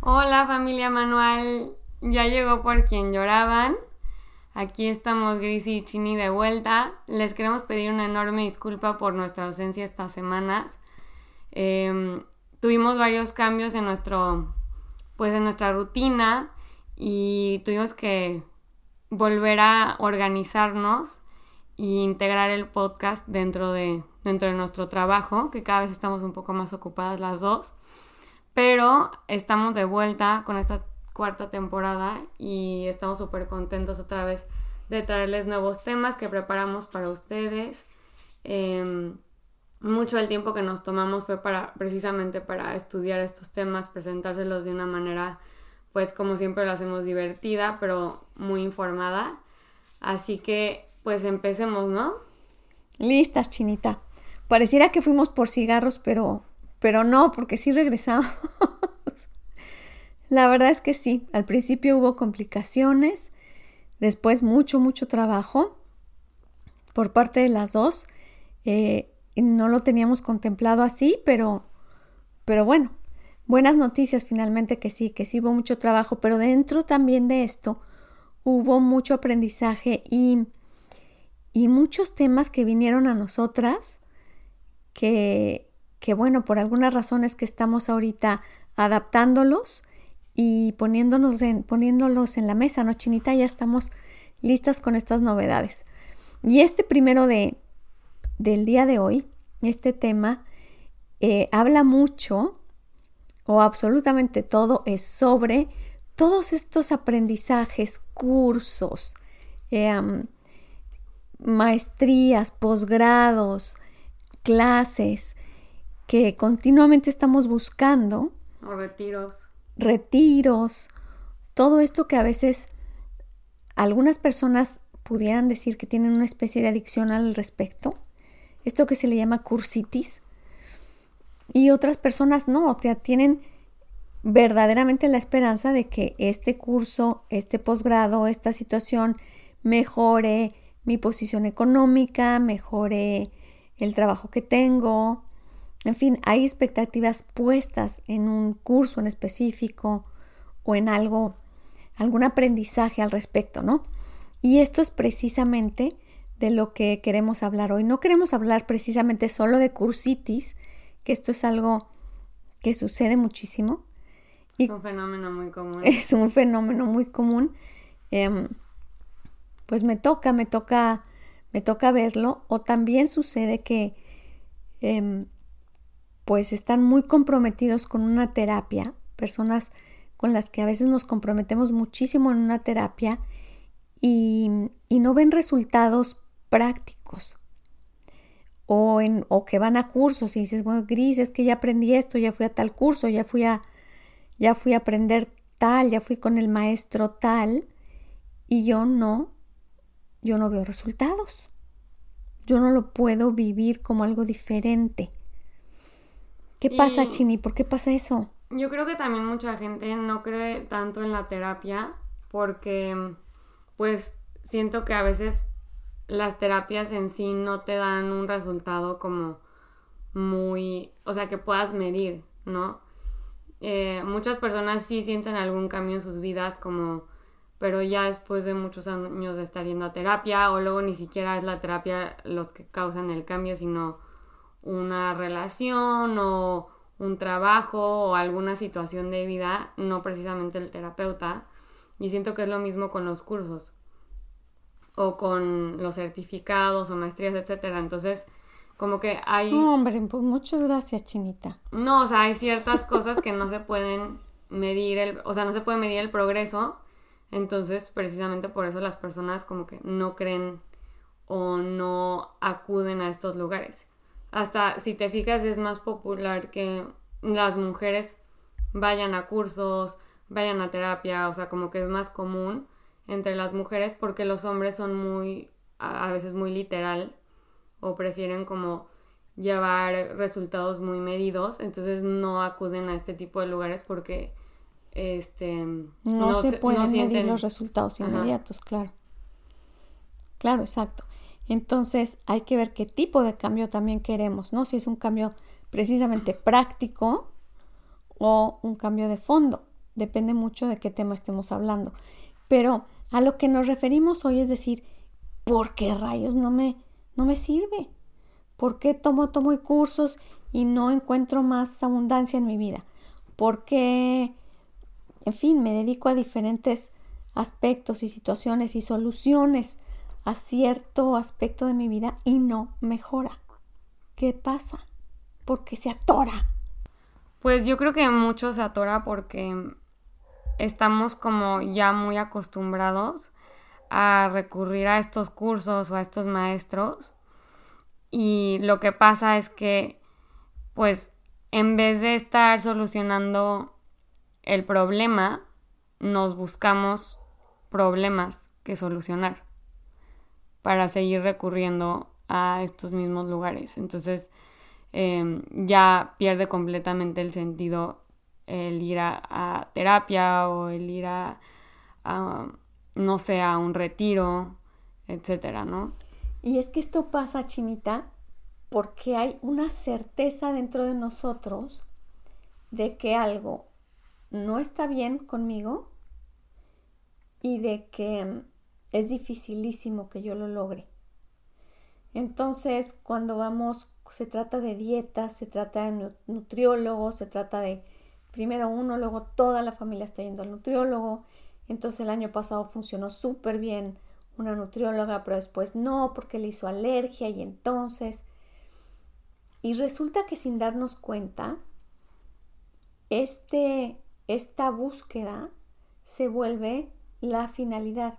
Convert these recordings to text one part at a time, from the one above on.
Hola familia Manual, ya llegó por quien lloraban. Aquí estamos Gris y Chini de vuelta. Les queremos pedir una enorme disculpa por nuestra ausencia estas semanas. Em, tuvimos varios cambios en nuestro, pues en nuestra rutina y tuvimos que volver a organizarnos e integrar el podcast dentro de, dentro de nuestro trabajo, que cada vez estamos un poco más ocupadas las dos. Pero estamos de vuelta con esta cuarta temporada y estamos súper contentos otra vez de traerles nuevos temas que preparamos para ustedes. Em, mucho del tiempo que nos tomamos fue para precisamente para estudiar estos temas, presentárselos de una manera, pues como siempre lo hacemos divertida, pero muy informada. Así que, pues empecemos, ¿no? Listas, Chinita. Pareciera que fuimos por cigarros, pero, pero no, porque sí regresamos. La verdad es que sí, al principio hubo complicaciones, después mucho, mucho trabajo por parte de las dos. Eh, no lo teníamos contemplado así, pero, pero bueno, buenas noticias finalmente que sí, que sí hubo mucho trabajo, pero dentro también de esto hubo mucho aprendizaje y, y muchos temas que vinieron a nosotras que, que bueno, por algunas razones que estamos ahorita adaptándolos y poniéndonos en, poniéndolos en la mesa, ¿no, Chinita? Ya estamos listas con estas novedades. Y este primero de, del día de hoy, este tema, eh, habla mucho o absolutamente todo es sobre todos estos aprendizajes, cursos, eh, maestrías, posgrados, clases que continuamente estamos buscando. O retiros. Retiros. Todo esto que a veces algunas personas pudieran decir que tienen una especie de adicción al respecto. Esto que se le llama cursitis. Y otras personas no, o sea, tienen verdaderamente la esperanza de que este curso, este posgrado, esta situación mejore mi posición económica, mejore el trabajo que tengo. En fin, hay expectativas puestas en un curso en específico o en algo, algún aprendizaje al respecto, ¿no? Y esto es precisamente de lo que queremos hablar hoy. No queremos hablar precisamente solo de cursitis, que esto es algo que sucede muchísimo. es un fenómeno muy común. Es un fenómeno muy común. Em, pues me toca, me toca me toca verlo, o también sucede que em, pues están muy comprometidos con una terapia, personas con las que a veces nos comprometemos muchísimo en una terapia y, no ven resultados prácticos. O, en, o que van a cursos y dices, bueno, Gris, es que ya aprendí esto, ya fui a tal curso, ya fui a, ya fui a aprender tal, ya fui con el maestro tal, y yo no yo no veo resultados. Yo no lo puedo vivir como algo diferente. ¿Qué pasa, Chini? ¿Por qué pasa eso? Yo creo que también mucha gente no cree tanto en la terapia porque pues siento que a veces las terapias en sí no te dan un resultado como muy, o sea, que puedas medir, ¿no? Eh, muchas personas sí sienten algún cambio en sus vidas como pero ya después de muchos años de estar yendo a terapia, o luego ni siquiera es la terapia los que causan el cambio, sino una relación o un trabajo o alguna situación de vida, no precisamente el terapeuta. Y siento que es lo mismo con los cursos o con los certificados o maestrías, etcétera. Entonces, como que hay... No, hombre, pues muchas gracias, Chinita. No, o sea, hay ciertas cosas que no se pueden medir, el, o sea, no se puede medir el progreso entonces, precisamente por eso las personas como que no creen o no acuden a estos lugares. Hasta si te fijas es más popular que las mujeres vayan a cursos, vayan a terapia, o sea, como que es más común entre las mujeres porque los hombres son muy, a veces muy literal o prefieren como llevar resultados muy medidos, entonces no acuden a este tipo de lugares porque este no, se, pueden medir los resultados inmediatos, claro. Claro, exacto. Entonces hay que ver qué tipo de cambio también queremos, ¿no? Si es un cambio precisamente práctico o un cambio de fondo. Depende mucho de qué tema estemos hablando. Pero a lo que nos referimos hoy es decir, ¿por qué rayos no me, no me sirve? ¿Por qué tomo, tomo cursos y no encuentro más abundancia en mi vida? ¿Por qué, en fin, me dedico a diferentes aspectos y situaciones y soluciones a cierto aspecto de mi vida y no mejora? ¿Qué pasa? ¿Por qué se atora? Pues yo creo que mucho se atora porque estamos como ya muy acostumbrados a recurrir a estos cursos o a estos maestros y lo que pasa es que pues en vez de estar solucionando el problema nos buscamos problemas que solucionar para seguir recurriendo a estos mismos lugares entonces em, ya pierde completamente el sentido el ir a, terapia o el ir a, no sé, a un retiro, etcétera, ¿no? Y es que esto pasa, Chinita, porque hay una certeza dentro de nosotros de que algo no está bien conmigo y de que es dificilísimo que yo lo logre. Entonces, cuando vamos, se trata de dietas, se trata de nutriólogos, se trata de primero uno, luego toda la familia está yendo al nutriólogo. Entonces el año pasado funcionó súper bien una nutrióloga, pero después no, porque le hizo alergia y entonces... Y resulta que sin darnos cuenta, este, esta búsqueda se vuelve la finalidad,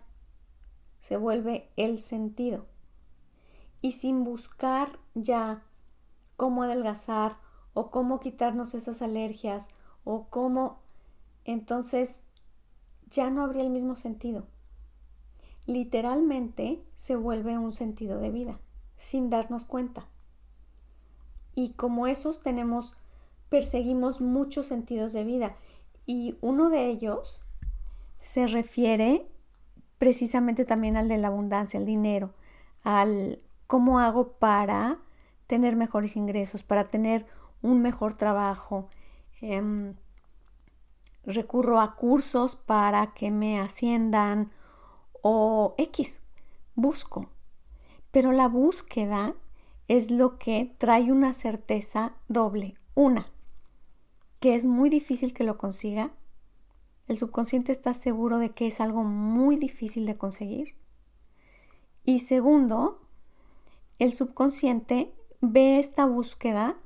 se vuelve el sentido. Y sin buscar ya cómo adelgazar o cómo quitarnos esas alergias o cómo, entonces ya no habría el mismo sentido. Literalmente se vuelve un sentido de vida, sin darnos cuenta. Y como esos tenemos, perseguimos muchos sentidos de vida. Y uno de ellos se refiere precisamente también al de la abundancia, al dinero, al cómo hago para tener mejores ingresos, para tener un mejor trabajo, Em, recurro a cursos para que me asciendan o X, busco. Pero la búsqueda es lo que trae una certeza doble. Una, que es muy difícil que lo consiga. El subconsciente está seguro de que es algo muy difícil de conseguir. Y segundo, el subconsciente ve esta búsqueda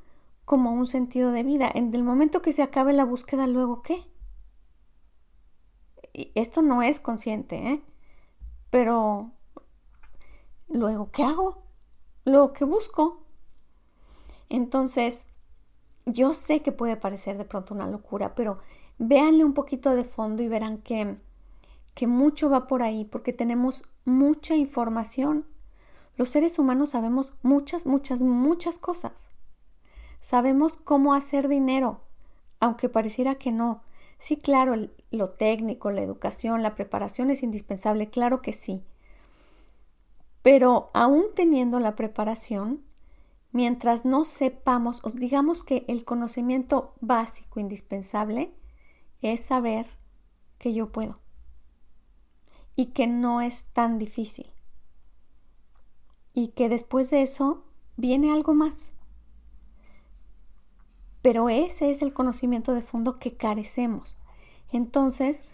como un sentido de vida. En el momento que se acabe la búsqueda, luego qué? esto no es consciente, ¿eh? Pero luego qué hago? Luego qué busco? Entonces, yo sé que puede parecer de pronto una locura, pero véanle un poquito de fondo y verán que, que mucho va por ahí, porque tenemos mucha información. Los seres humanos sabemos muchas, muchas, muchas cosas. Sabemos cómo hacer dinero, aunque pareciera que no. Sí, claro, lo técnico, la educación, la preparación es indispensable, claro que sí. Pero aún teniendo la preparación, mientras no sepamos, os digamos que el conocimiento básico, indispensable, es saber que yo puedo y que no es tan difícil. Y que después de eso viene algo más. Pero ese es el conocimiento de fondo que carecemos. Entonces,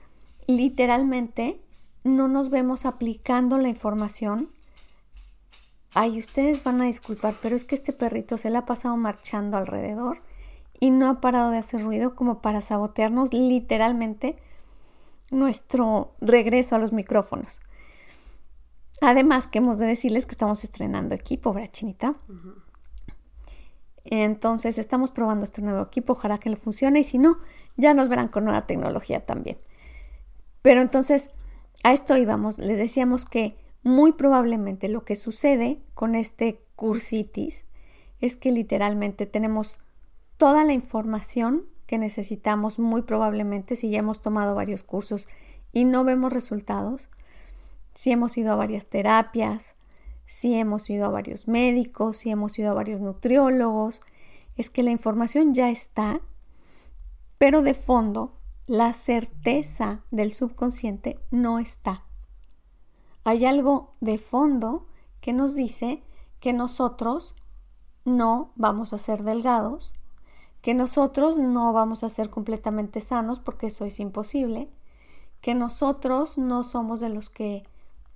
literalmente, no nos vemos aplicando la información. Ay, ustedes van a disculpar, pero es que este perrito se le ha pasado marchando alrededor y no ha parado de hacer ruido como para sabotearnos literalmente nuestro regreso a los micrófonos. Además que hemos de decirles que estamos estrenando equipo, ¿verdad, Chinita? Entonces estamos probando este nuevo equipo, ojalá que le funcione y si no, ya nos verán con nueva tecnología también. Pero entonces, a esto íbamos, les decíamos que muy probablemente lo que sucede con este cursitis es que literalmente tenemos toda la información que necesitamos muy probablemente si ya hemos tomado varios cursos y no vemos resultados, si hemos ido a varias terapias, si hemos ido a varios médicos, si hemos ido a varios nutriólogos, es que la información ya está, pero de fondo la certeza del subconsciente no está. Hay algo de fondo que nos dice que nosotros no vamos a ser delgados, que nosotros no vamos a ser completamente sanos porque eso es imposible, que nosotros no somos de los que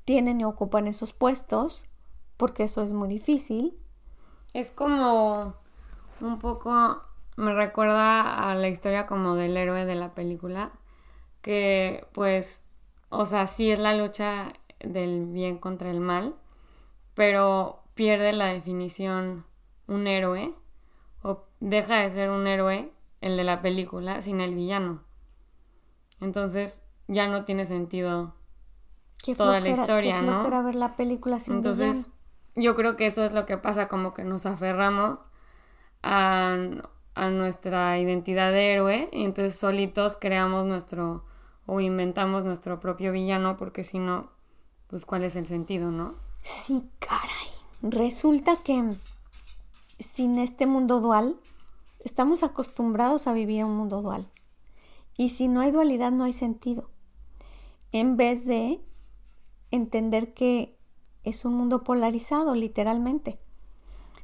tienen y ocupan esos puestos porque eso es muy difícil. Es como un poco, me recuerda a la historia como del héroe de la película, que pues, o sea, sí es la lucha del bien contra el mal, pero pierde la definición un héroe o deja de ser un héroe el de la película sin el villano. Entonces ya no tiene sentido toda la historia, ¿no? ver la película sin Entonces yo creo que eso es lo que pasa, como que nos aferramos a, a nuestra identidad de héroe y entonces solitos creamos nuestro o inventamos nuestro propio villano porque si no, pues cuál es el sentido, ¿no? Sí, caray. Resulta que sin este mundo dual, estamos acostumbrados a vivir un mundo dual. Y si no hay dualidad, no hay sentido. En vez de entender que es un mundo polarizado, literalmente.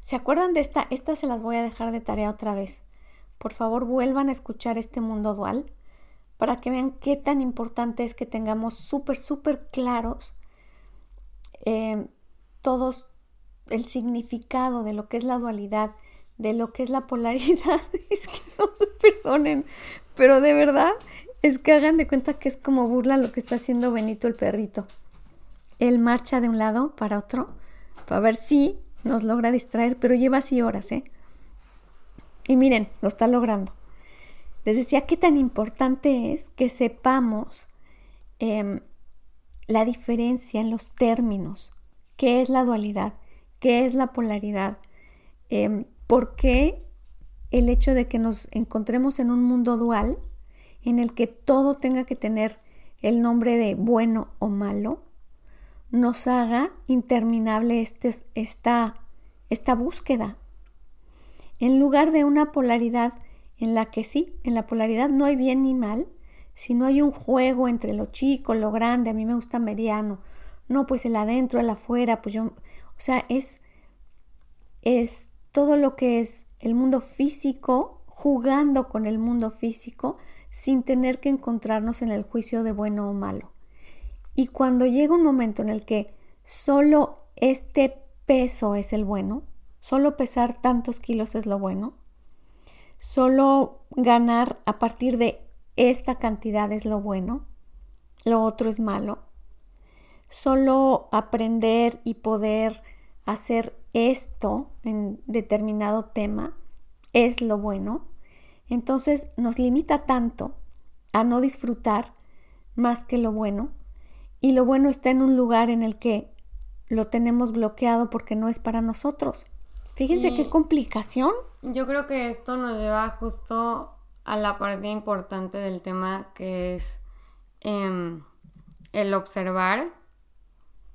¿Se acuerdan de esta? Esta se las voy a dejar de tarea otra vez. Por favor, vuelvan a escuchar este mundo dual para que vean qué tan importante es que tengamos súper, súper claros eh, todos el significado de lo que es la dualidad, de lo que es la polaridad. es que no me perdonen, pero de verdad es que hagan de cuenta que es como burla lo que está haciendo Benito el perrito. Él marcha de un lado para otro para ver si nos logra distraer, pero lleva así horas, ¿eh? Y miren, lo está logrando. Les decía qué tan importante es que sepamos em, la diferencia en los términos, qué es la dualidad, qué es la polaridad, em, por qué el hecho de que nos encontremos en un mundo dual en el que todo tenga que tener el nombre de bueno o malo, nos haga interminable este, esta, esta búsqueda. En lugar de una polaridad en la que sí, en la polaridad no hay bien ni mal, sino hay un juego entre lo chico, lo grande, a mí me gusta mediano, no, pues el adentro, el afuera, pues yo, o sea, es, es todo lo que es el mundo físico jugando con el mundo físico sin tener que encontrarnos en el juicio de bueno o malo. Y cuando llega un momento en el que solo este peso es el bueno, solo pesar tantos kilos es lo bueno, solo ganar a partir de esta cantidad es lo bueno, lo otro es malo, solo aprender y poder hacer esto en determinado tema es lo bueno, entonces nos limita tanto a no disfrutar más que lo bueno y lo bueno está en un lugar en el que lo tenemos bloqueado porque no es para nosotros. Fíjense qué complicación. Yo creo que esto nos lleva justo a la parte importante del tema que es em, el observar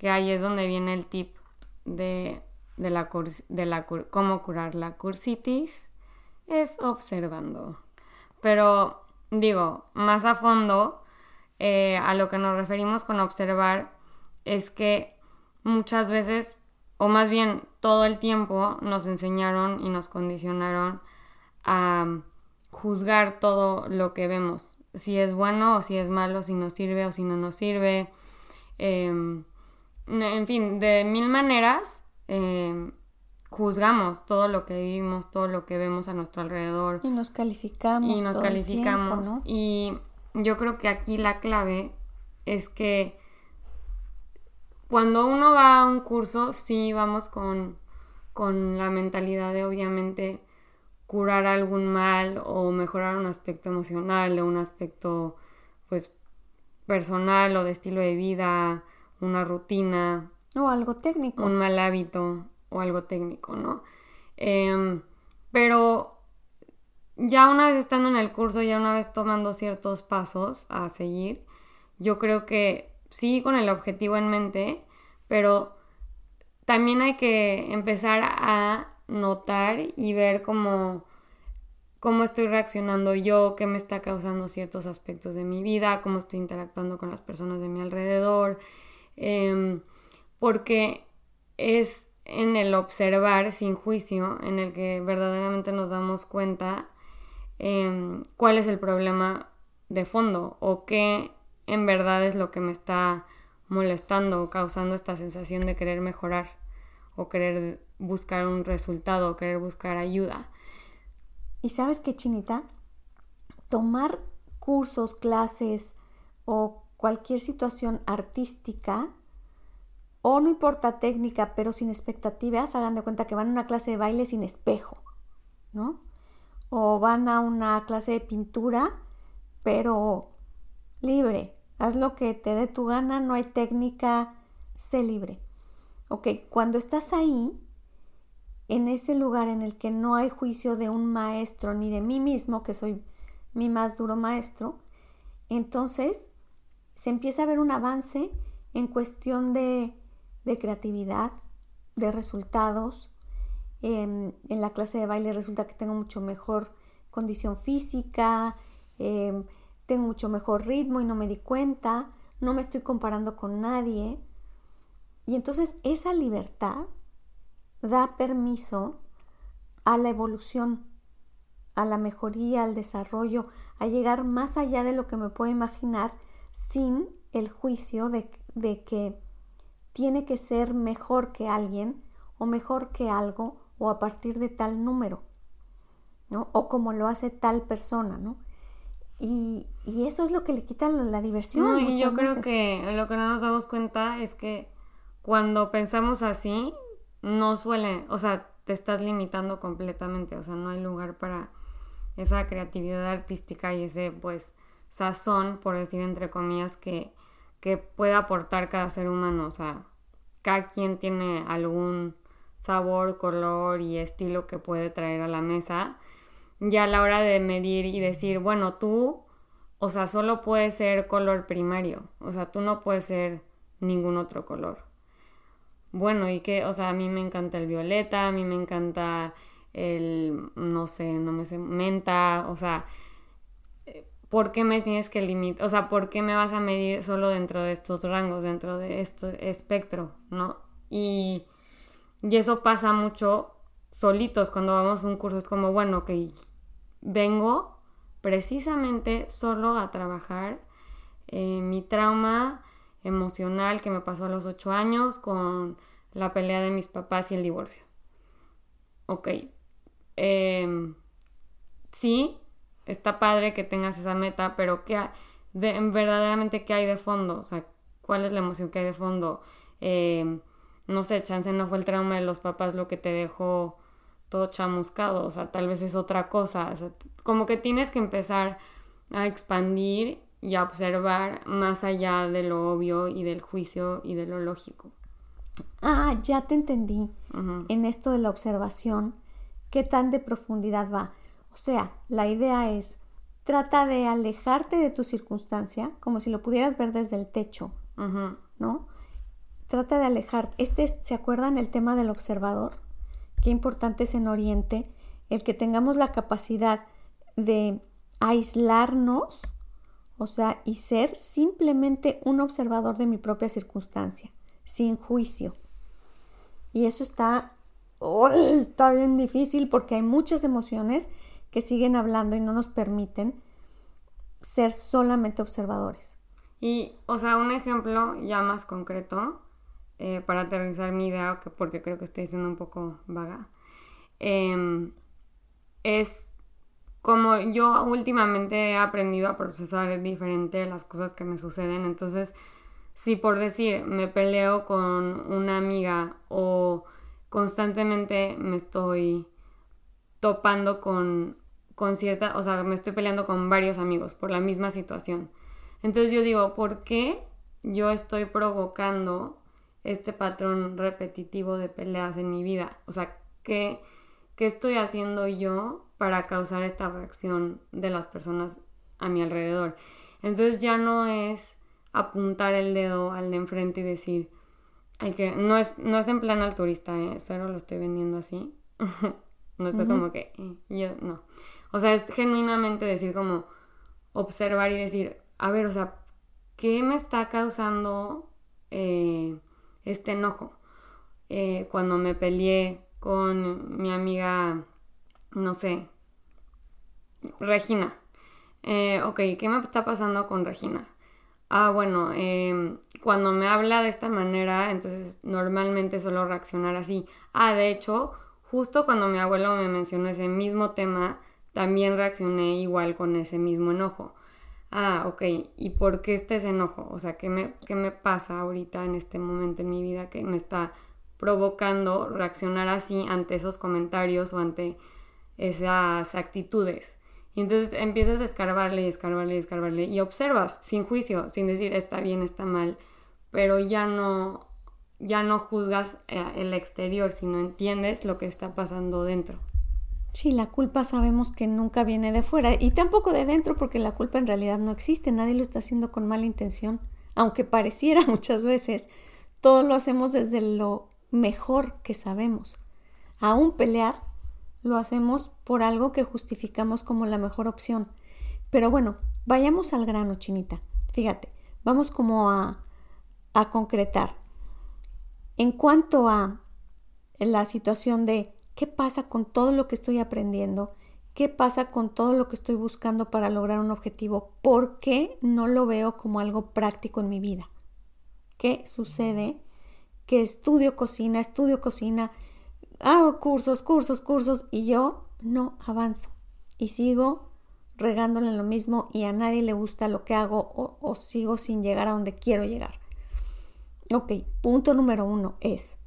que ahí es donde viene el tip de, la, de la cómo curar la cursitis, es observando. Pero digo, más a fondo, eh, a lo que nos referimos con observar es que muchas veces, o más bien todo el tiempo, nos enseñaron y nos condicionaron a juzgar todo lo que vemos, si es bueno o si es malo, si nos sirve o si no nos sirve. Em, en fin, de mil maneras em, juzgamos todo lo que vivimos, todo lo que vemos a nuestro alrededor. Y nos calificamos. Y nos calificamos. Y yo creo que aquí la clave es que cuando uno va a un curso, sí vamos con, con la mentalidad de obviamente curar algún mal o mejorar un aspecto emocional o un aspecto pues personal o de estilo de vida, una rutina. O algo técnico. Un mal hábito o algo técnico, ¿no? Em, pero ya una vez estando en el curso, ya una vez tomando ciertos pasos a seguir, yo creo que sí con el objetivo en mente, pero también hay que empezar a notar y ver cómo, cómo estoy reaccionando yo, qué me está causando ciertos aspectos de mi vida, cómo estoy interactuando con las personas de mi alrededor, em, porque es en el observar sin juicio en el que verdaderamente nos damos cuenta em, cuál es el problema de fondo o qué en verdad es lo que me está molestando o causando esta sensación de querer mejorar o querer buscar un resultado o querer buscar ayuda. Y sabes qué, Chinita, tomar cursos, clases o cualquier situación artística o no importa técnica, pero sin expectativas, hagan de cuenta que van a una clase de baile sin espejo, ¿no? O van a una clase de pintura, pero libre. Haz lo que te dé tu gana, no hay técnica, sé libre. Ok, cuando estás ahí, en ese lugar en el que no hay juicio de un maestro ni de mí mismo, que soy mi más duro maestro, entonces se empieza a ver un avance en cuestión de de creatividad, de resultados. en la clase de baile resulta que tengo mucho mejor condición física, em, tengo mucho mejor ritmo y no me di cuenta, no me estoy comparando con nadie. Y entonces esa libertad da permiso a la evolución, a la mejoría, al desarrollo, a llegar más allá de lo que me puedo imaginar sin el juicio de, de que tiene que ser mejor que alguien o mejor que algo o a partir de tal número, ¿no? O como lo hace tal persona, ¿no? Y, eso es lo que le quita la, diversión. y yo creo que lo que no nos damos cuenta es que cuando pensamos así, no suele, o sea, te estás limitando completamente, o sea, no hay lugar para esa creatividad artística y ese, pues, sazón, por decir entre comillas, que que puede aportar cada ser humano. O sea, cada quien tiene algún sabor, color y estilo que puede traer a la mesa. Ya a la hora de medir y decir, bueno, tú, o sea, solo puede ser color primario. O sea, tú no puedes ser ningún otro color. Bueno, y que, o sea, a mí me encanta el violeta, a mí me encanta el, no sé, no me sé, menta, o sea, ¿por qué me tienes que limitar? O sea, ¿por qué me vas a medir solo dentro de estos rangos, dentro de este espectro, ¿no? Y, y eso pasa mucho solitos cuando vamos a un curso. Es como, bueno, que vengo precisamente solo a trabajar eh, mi trauma emocional que me pasó a los ocho años con la pelea de mis papás y el divorcio. Ok. Eh, sí, está padre que tengas esa meta, pero ¿qué verdaderamente qué hay de fondo? O sea, ¿cuál es la emoción que hay de fondo? Em, no sé, chance no fue el trauma de los papás lo que te dejó todo chamuscado, o sea, tal vez es otra cosa, como que tienes que empezar a expandir y a observar más allá de lo obvio y del juicio y de lo lógico. Ah, ya te entendí. En esto de la observación, ¿qué tan de profundidad va? O sea, la idea es, trata de alejarte de tu circunstancia, como si lo pudieras ver desde el techo, ¿no? Trata de alejarte. Este, ¿se acuerdan el tema del observador? Qué importante es en Oriente el que tengamos la capacidad de aislarnos, o sea, y ser simplemente un observador de mi propia circunstancia, sin juicio. Y eso está, está bien difícil porque hay muchas emociones que siguen hablando y no nos permiten ser solamente observadores. Y, o sea, un ejemplo ya más concreto eh, para aterrizar mi idea, porque creo que estoy siendo un poco vaga, em, es como yo últimamente he aprendido a procesar diferente las cosas que me suceden, entonces si por decir me peleo con una amiga o constantemente me estoy topando con, con cierta, o sea, me estoy peleando con varios amigos por la misma situación. Entonces yo digo, ¿por qué yo estoy provocando este patrón repetitivo de peleas en mi vida? O sea, ¿qué, qué estoy haciendo yo para causar esta reacción de las personas a mi alrededor? Entonces ya no es apuntar el dedo al de enfrente y decir, hay que, no es, no es en plan alturista, ¿eh? solo lo estoy vendiendo así. no es como que, eh, yo, no. O sea, es genuinamente decir como, observar y decir, a ver, o sea, ¿qué me está causando eh, este enojo? Eh, cuando me peleé con mi amiga, no sé, Regina. ok, ¿qué me está pasando con Regina? Ah, bueno, em, cuando me habla de esta manera, entonces normalmente suelo reaccionar así. Ah, de hecho, justo cuando mi abuelo me mencionó ese mismo tema, también reaccioné igual con ese mismo enojo. Ah, ok, ¿y por qué este enojo? O sea, ¿qué me, ¿qué me pasa ahorita en este momento en mi vida que me está provocando reaccionar así ante esos comentarios o ante esas actitudes? Y entonces empiezas a escarbarle y escarbarle y escarbarle y observas sin juicio, sin decir está bien, está mal, pero ya no, ya no juzgas eh, el exterior, sino entiendes lo que está pasando dentro. Sí, la culpa sabemos que nunca viene de fuera y tampoco de dentro porque la culpa en realidad no existe, nadie lo está haciendo con mala intención, aunque pareciera muchas veces, todo lo hacemos desde lo mejor que sabemos. Aún pelear lo hacemos por algo que justificamos como la mejor opción. Pero bueno, vayamos al grano, chinita. Fíjate, vamos como a, a concretar. En cuanto a la situación de qué pasa con todo lo que estoy aprendiendo, qué pasa con todo lo que estoy buscando para lograr un objetivo, por qué no lo veo como algo práctico en mi vida. ¿Qué sucede? Que estudio cocina, estudio cocina, hago cursos, cursos, cursos y yo no avanzo y sigo regándole lo mismo y a nadie le gusta lo que hago o, sigo sin llegar a donde quiero llegar. Ok, punto número uno es,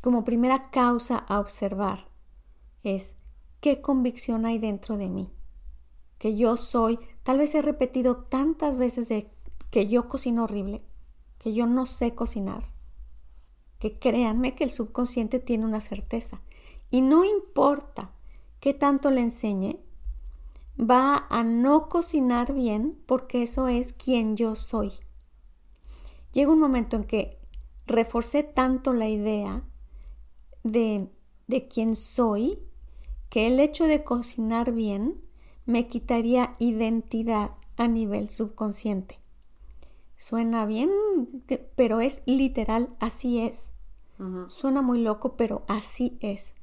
como primera causa a observar, es qué convicción hay dentro de mí. Que yo soy, tal vez he repetido tantas veces de que yo cocino horrible, que yo no sé cocinar, que créanme que el subconsciente tiene una certeza. Y no importa qué tanto le enseñe, va a no cocinar bien porque eso es quien yo soy. Llega un momento en que reforcé tanto la idea de, de quién soy que el hecho de cocinar bien me quitaría identidad a nivel subconsciente. Suena bien, pero es literal, así es. Suena muy loco, pero así es.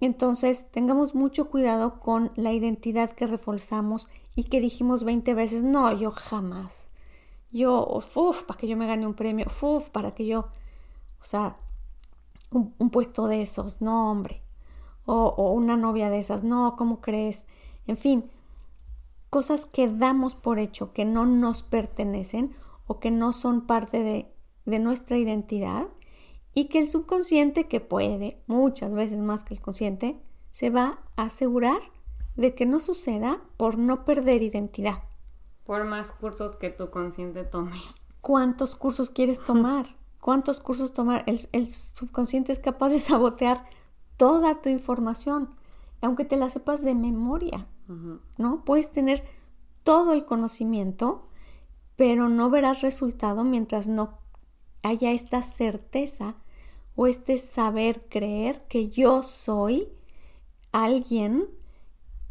Entonces, tengamos mucho cuidado con la identidad que reforzamos y que dijimos 20 veces, no, yo jamás. Yo, uff, para que yo me gane un premio, uff, para que yo, o sea, un, puesto de esos, no, hombre. O, o una novia de esas, no, ¿cómo crees? En fin, cosas que damos por hecho, que no nos pertenecen o que no son parte de, de nuestra identidad y que el subconsciente, que puede muchas veces más que el consciente, se va a asegurar de que no suceda por no perder identidad. Por más cursos que tu consciente tome. ¿Cuántos cursos quieres tomar? ¿Cuántos cursos tomar? El, el subconsciente es capaz de sabotear toda tu información, aunque te la sepas de memoria. ¿no? Puedes tener todo el conocimiento, pero no verás resultado mientras no haya esta certeza o este saber creer que yo soy alguien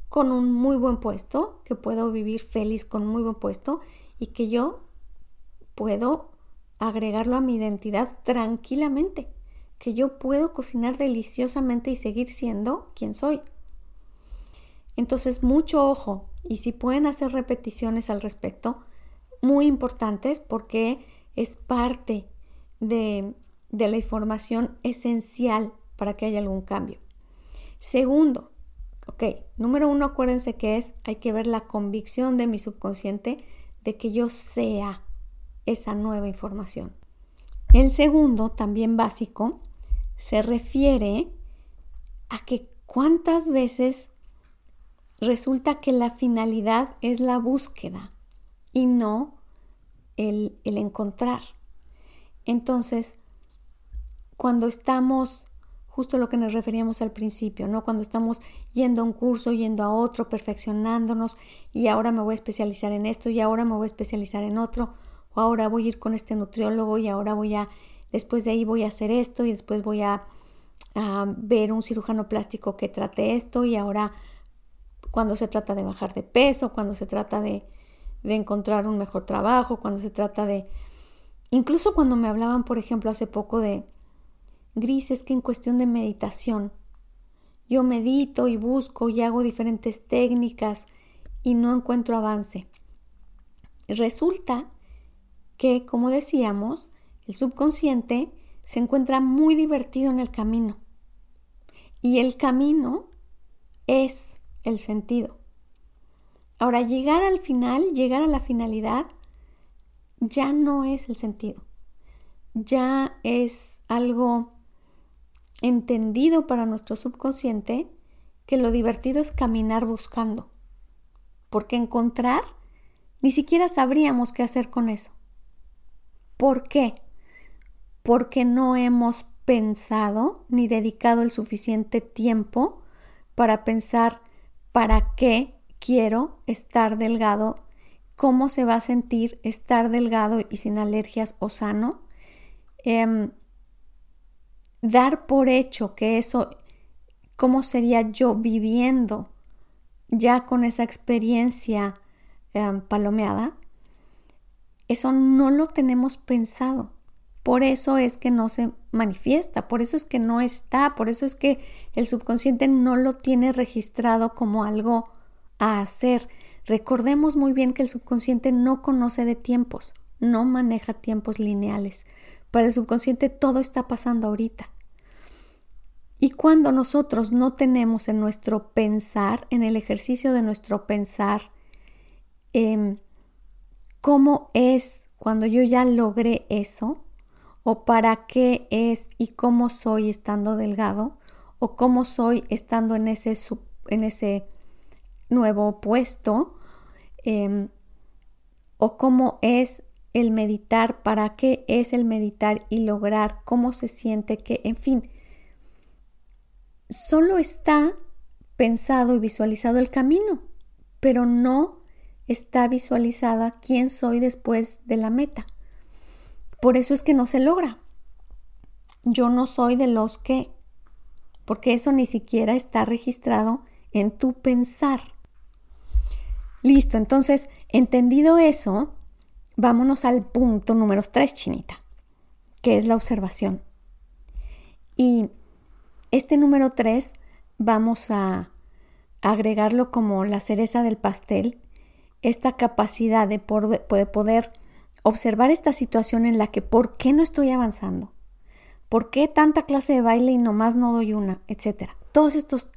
con un muy buen puesto, que puedo vivir feliz con un muy buen puesto y que yo puedo agregarlo a mi identidad tranquilamente, que yo puedo cocinar deliciosamente y seguir siendo quien soy. Entonces, mucho ojo y si pueden hacer repeticiones al respecto, muy importantes porque es parte de, de la información esencial para que haya algún cambio. Segundo, ok, número uno, acuérdense que es, hay que ver la convicción de mi subconsciente de que yo sea esa nueva información. El segundo, también básico, se refiere a que ¿cuántas veces resulta que la finalidad es la búsqueda y no el, el encontrar? Entonces, cuando estamos justo lo que nos referíamos al principio, ¿no? Cuando estamos yendo a un curso, yendo a otro, perfeccionándonos y ahora me voy a especializar en esto y ahora me voy a especializar en otro, o ahora voy a ir con este nutriólogo y ahora voy a, después de ahí voy a hacer esto y después voy a, ver un cirujano plástico que trate esto y ahora cuando se trata de bajar de peso, cuando se trata de, de encontrar un mejor trabajo, cuando se trata de... Incluso cuando me hablaban, por ejemplo, hace poco de Gris es que en cuestión de meditación, yo medito y busco y hago diferentes técnicas y no encuentro avance. Resulta que, como decíamos, el subconsciente se encuentra muy divertido en el camino. Y el camino es el sentido. Ahora, llegar al final, llegar a la finalidad, ya no es el sentido. Ya es algo entendido para nuestro subconsciente que lo divertido es caminar buscando. Porque encontrar, ni siquiera sabríamos qué hacer con eso. ¿Por qué? Porque no hemos pensado ni dedicado el suficiente tiempo para pensar para qué quiero estar delgado, cómo se va a sentir estar delgado y sin alergias o sano. Em, dar por hecho que eso, cómo sería yo viviendo ya con esa experiencia em, palomeada, eso no lo tenemos pensado. Por eso es que no se manifiesta, por eso es que no está, por eso es que el subconsciente no lo tiene registrado como algo a hacer. Recordemos muy bien que el subconsciente no conoce de tiempos, no maneja tiempos lineales. Para el subconsciente todo está pasando ahorita. Y cuando nosotros no tenemos en nuestro pensar, en el ejercicio de nuestro pensar, em, cómo es cuando yo ya logré eso, o para qué es y cómo soy estando delgado, o cómo soy estando en ese, en ese nuevo puesto, em, o cómo es el meditar, para qué es el meditar y lograr, cómo se siente que, en fin, solo está pensado y visualizado el camino, pero no está visualizada quién soy después de la meta. Por eso es que no se logra. Yo no soy de los que, porque eso ni siquiera está registrado en tu pensar. Listo, entonces, entendido eso, vámonos al punto número 3, chinita, que es la observación. Y este número 3 vamos a agregarlo como la cereza del pastel, esta capacidad de, poder observar esta situación en la que ¿por qué no estoy avanzando? ¿Por qué tanta clase de baile y nomás no doy una? Etcétera. Todos estos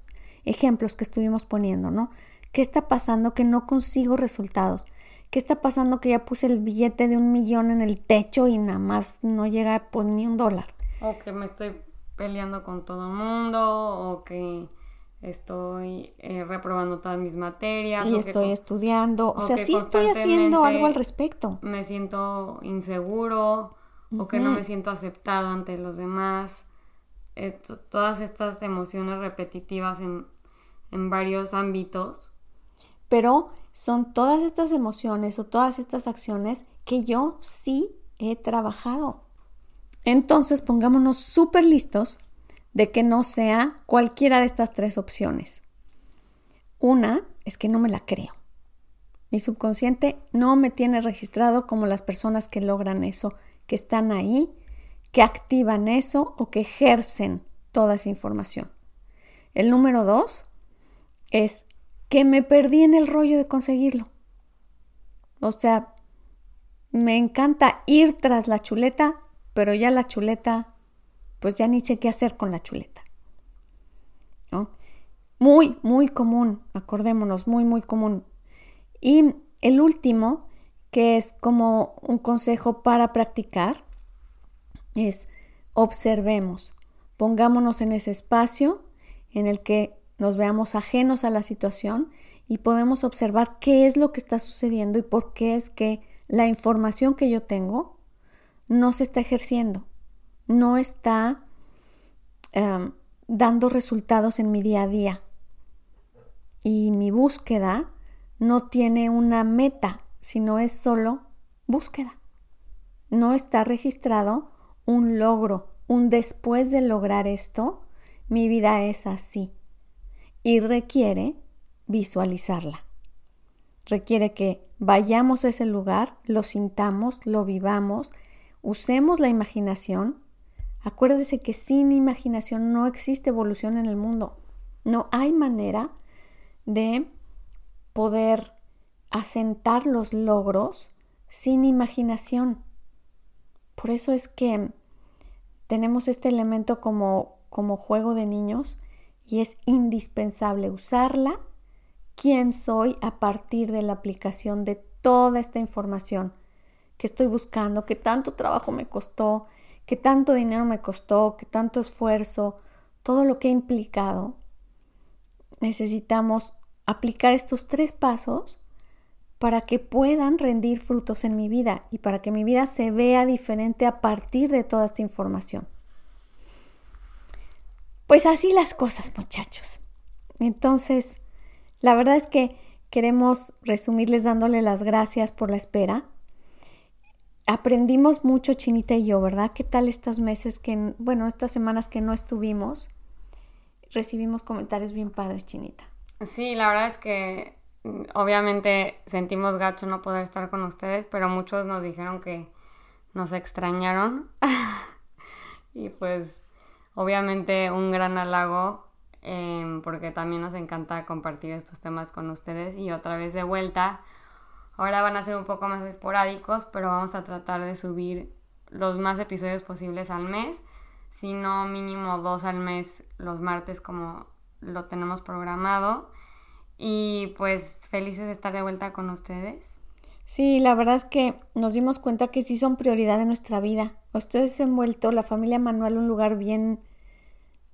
ejemplos que estuvimos poniendo, ¿no? ¿Qué está pasando que no consigo resultados? ¿Qué está pasando que ya puse el billete de un millón en el techo y nada más no llega pues, ni un dólar? O que me estoy peleando con todo el mundo o que estoy eh, reprobando todas mis materias. Y estoy estudiando. O, sea, sí estoy haciendo algo al respecto. Me siento inseguro o que no me siento aceptado ante los demás. todas estas emociones repetitivas en, en varios ámbitos. Pero son todas estas emociones o todas estas acciones que yo sí he trabajado. Entonces pongámonos súper listos de que no sea cualquiera de estas tres opciones. Una es que no me la creo. Mi subconsciente no me tiene registrado como las personas que logran eso, que están ahí, que activan eso o que ejercen toda esa información. El número dos es que me perdí en el rollo de conseguirlo. O sea, me encanta ir tras la chuleta, pero ya la chuleta, pues ya ni sé qué hacer con la chuleta. ¿no? Muy, muy común, acordémonos, muy, muy común. Y el último, que es como un consejo para practicar, es observemos, pongámonos en ese espacio en el que nos veamos ajenos a la situación y podemos observar qué es lo que está sucediendo y por qué es que la información que yo tengo no se está ejerciendo, no está em, dando resultados en mi día a día. Y mi búsqueda no tiene una meta, sino es solo búsqueda. No está registrado un logro, un después de lograr esto, mi vida es así. Y requiere visualizarla. Requiere que vayamos a ese lugar, lo sintamos, lo vivamos, usemos la imaginación. Acuérdese que sin imaginación no existe evolución en el mundo. No hay manera de poder asentar los logros sin imaginación. Por eso es que tenemos este elemento como, como juego de niños y es indispensable usarla quién soy a partir de la aplicación de toda esta información que estoy buscando, que tanto trabajo me costó, que tanto dinero me costó, que tanto esfuerzo, todo lo que ha implicado. Necesitamos aplicar estos tres pasos para que puedan rendir frutos en mi vida y para que mi vida se vea diferente a partir de toda esta información. Pues así las cosas, muchachos. Entonces, la verdad es que queremos resumirles dándole las gracias por la espera. Aprendimos mucho Chinita y yo, ¿verdad? ¿Qué tal estos meses que, bueno, estas semanas que no estuvimos? Recibimos comentarios bien padres, Chinita. Sí, la verdad es que mm, obviamente sentimos gacho no poder estar con ustedes, pero muchos nos dijeron que nos extrañaron. y pues obviamente un gran halago Em, porque también nos encanta compartir estos temas con ustedes y otra vez de vuelta. Ahora van a ser un poco más esporádicos, pero vamos a tratar de subir los más episodios posibles al mes, si no mínimo dos al mes los martes como lo tenemos programado. Y pues felices de estar de vuelta con ustedes. Sí, la verdad es que nos dimos cuenta que sí son prioridad en nuestra vida. Ustedes han vuelto la familia Manuel un lugar bien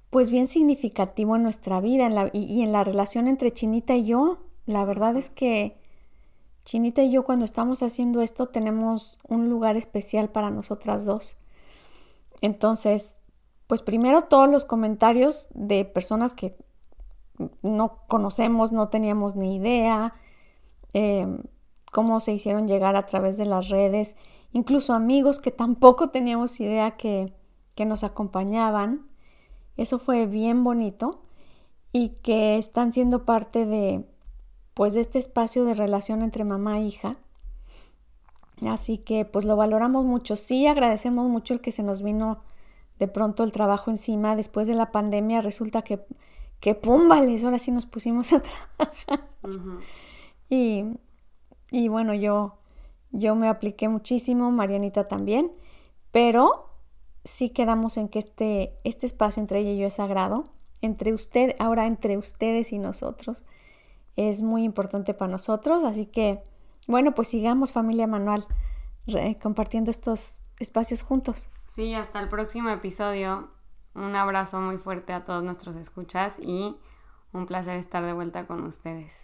pues bien significativo en nuestra vida y, en la relación entre Chinita y yo. La verdad es que Chinita y yo cuando estamos haciendo esto tenemos un lugar especial para nosotras dos. Entonces, pues primero todos los comentarios de personas que no conocemos, no teníamos ni idea, em, cómo se hicieron llegar a través de las redes, incluso amigos que tampoco teníamos idea que, que nos acompañaban. Eso fue bien bonito y que están siendo parte de pues este espacio de relación entre mamá e hija. Así que pues lo valoramos mucho. Sí, agradecemos mucho el que se nos vino de pronto el trabajo encima. Después de la pandemia resulta que, que pum, ahora sí nos pusimos a trabajar. y, y bueno, yo, yo me apliqué muchísimo, Marianita también, pero sí quedamos en que este, este espacio entre ella y yo es sagrado. Entre usted, ahora entre ustedes y nosotros, es muy importante para nosotros. Así que, bueno, pues sigamos familia manual compartiendo estos espacios juntos. Sí, hasta el próximo episodio. Un abrazo muy fuerte a todos nuestros escuchas y un placer estar de vuelta con ustedes.